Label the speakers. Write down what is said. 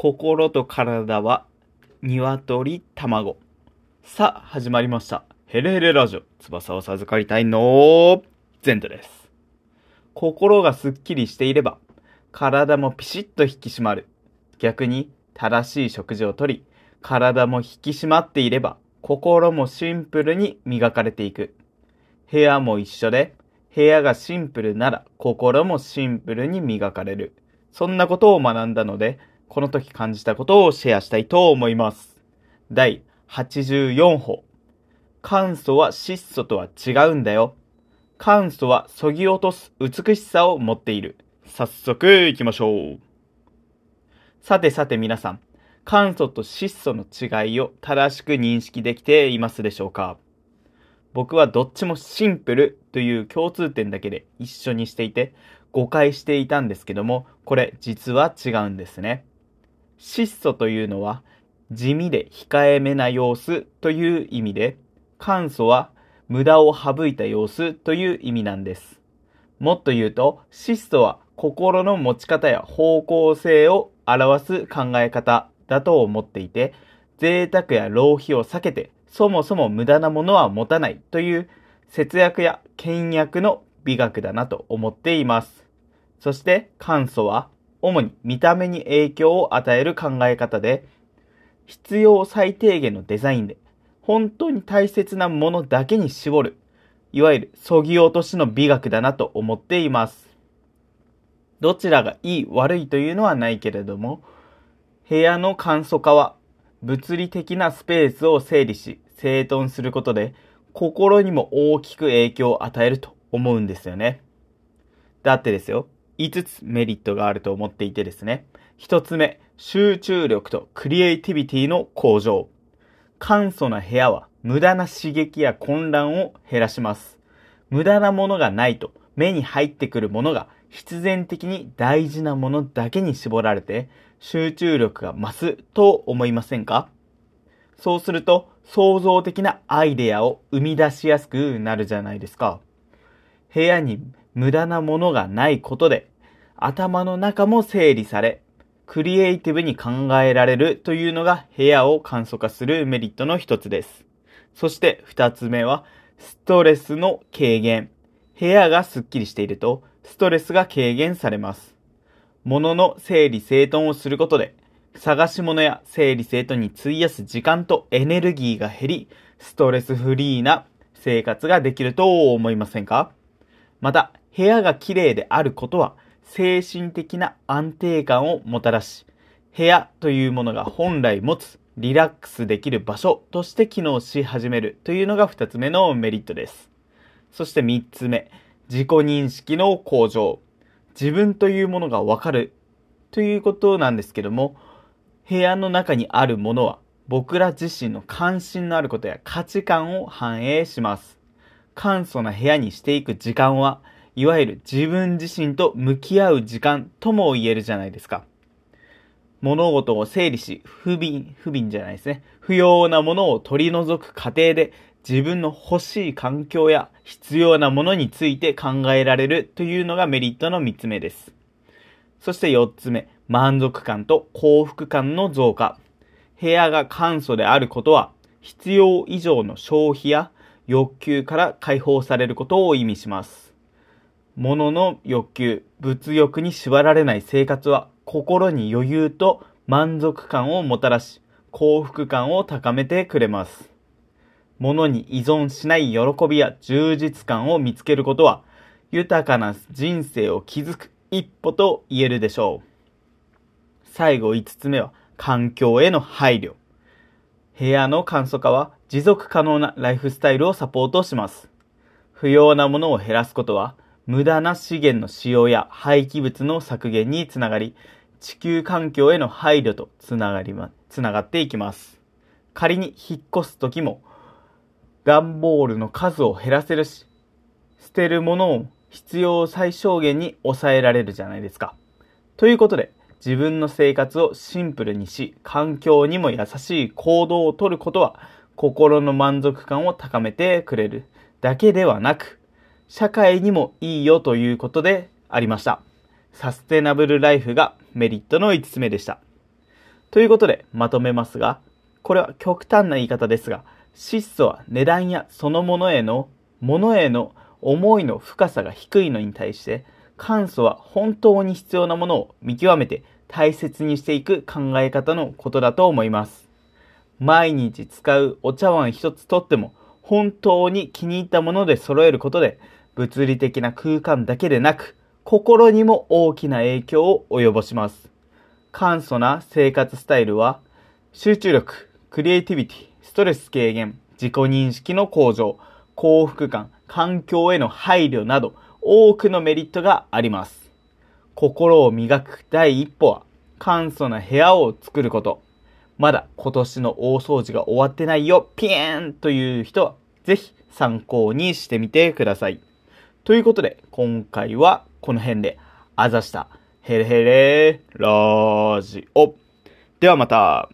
Speaker 1: 心と体は鶏卵。さあ、始まりました。ヘレヘレラジオ、翼を授かりたいのゼントです。心がすっきりしていれば、体もピシッと引き締まる。逆に、正しい食事をとり、体も引き締まっていれば、心もシンプルに磨かれていく。部屋も一緒で、部屋がシンプルなら心もシンプルに磨かれる。そんなことを学んだので、この時感じたことをシェアしたいと思います。第84歩。簡素は質素とは違うんだよ。簡素は削ぎ落とす美しさを持っている。早速行きましょう。さてさて皆さん、簡素と質素の違いを正しく認識できていますでしょうか？僕はどっちもシンプルという共通点だけで一緒にしていて誤解していたんですけども、これ実は違うんですね。質素というのは地味で控えめな様子という意味で、簡素は無駄を省いた様子という意味なんです。もっと言うと、質素は心の持ち方や方向性を表す考え方だと思っていて、贅沢や浪費を避けて、そもそも無駄なものは持たないという節約や倹約の美学だなと思っています。そして、簡素は主に見た目に影響を与える考え方で、必要最低限のデザインで、本当に大切なものだけに絞る、いわゆる削ぎ落としの美学だなと思っています。どちらがいい悪いというのはないけれども、部屋の簡素化は物理的なスペースを整理し、整頓することで、心にも大きく影響を与えると思うんですよね。だってですよ、5つメリットがあると思っていてですね。1つ目、集中力とクリエイティビティの向上。簡素な部屋は無駄な刺激や混乱を減らします。無駄なものがないと目に入ってくるものが必然的に大事なものだけに絞られて集中力が増すと思いませんか？そうすると創造的なアイデアを生み出しやすくなるじゃないですか。部屋に無駄なものがないことで頭の中も整理されクリエイティブに考えられるというのが部屋を簡素化するメリットの一つです。そして二つ目はストレスの軽減。部屋がスッキリしているとストレスが軽減されます。物の整理整頓をすることで探し物や整理整頓に費やす時間とエネルギーが減りストレスフリーな生活ができると思いませんか？また部屋が綺麗であることは精神的な安定感をもたらし、部屋というものが本来持つリラックスできる場所として機能し始めるというのが二つ目のメリットです。そして三つ目、自己認識の向上。自分というものがわかるということなんですけども、部屋の中にあるものは僕ら自身の関心のあることや価値観を反映します。簡素な部屋にしていく時間は、いわゆる自分自身と向き合う時間とも言えるじゃないですか。物事を整理し、不憫、不憫じゃないですね。不要なものを取り除く過程で自分の欲しい環境や必要なものについて考えられるというのがメリットの3つ目です。そして4つ目、満足感と幸福感の増加。部屋が簡素であることは必要以上の消費や欲求から解放されることを意味します。物の欲求、物欲に縛られない生活は心に余裕と満足感をもたらし、幸福感を高めてくれます。物に依存しない喜びや充実感を見つけることは、豊かな人生を築く一歩と言えるでしょう。最後5つ目は、環境への配慮。部屋の簡素化は持続可能なライフスタイルをサポートします。不要なものを減らすことは、無駄な資源の使用や廃棄物の削減につながり、地球環境への配慮とつながりま、つながっていきます。仮に引っ越す時も、段ボールの数を減らせるし、捨てるものを必要最小限に抑えられるじゃないですか。ということで、自分の生活をシンプルにし、環境にも優しい行動をとることは、心の満足感を高めてくれるだけではなく、社会にもいいよということでありました。サステナブルライフがメリットの5つ目でした。ということで、まとめますが、これは極端な言い方ですが、質素は値段やそのものへの、ものへの思いの深さが低いのに対して、簡素は本当に必要なものを見極めて大切にしていく考え方のことだと思います。毎日使うお茶碗一つとっても本当に気に入ったもので揃えることで物理的な空間だけでなく心にも大きな影響を及ぼします。簡素な生活スタイルは集中力、クリエイティビティ、ストレス軽減、自己認識の向上、幸福感、環境への配慮など多くのメリットがあります。心を磨く第一歩は簡素な部屋を作ること。まだ今年の大掃除が終わってないよ、ピエーンという人は、ぜひ参考にしてみてください。ということで、今回はこの辺で、あざした、ヘレヘレラジオ。ではまた。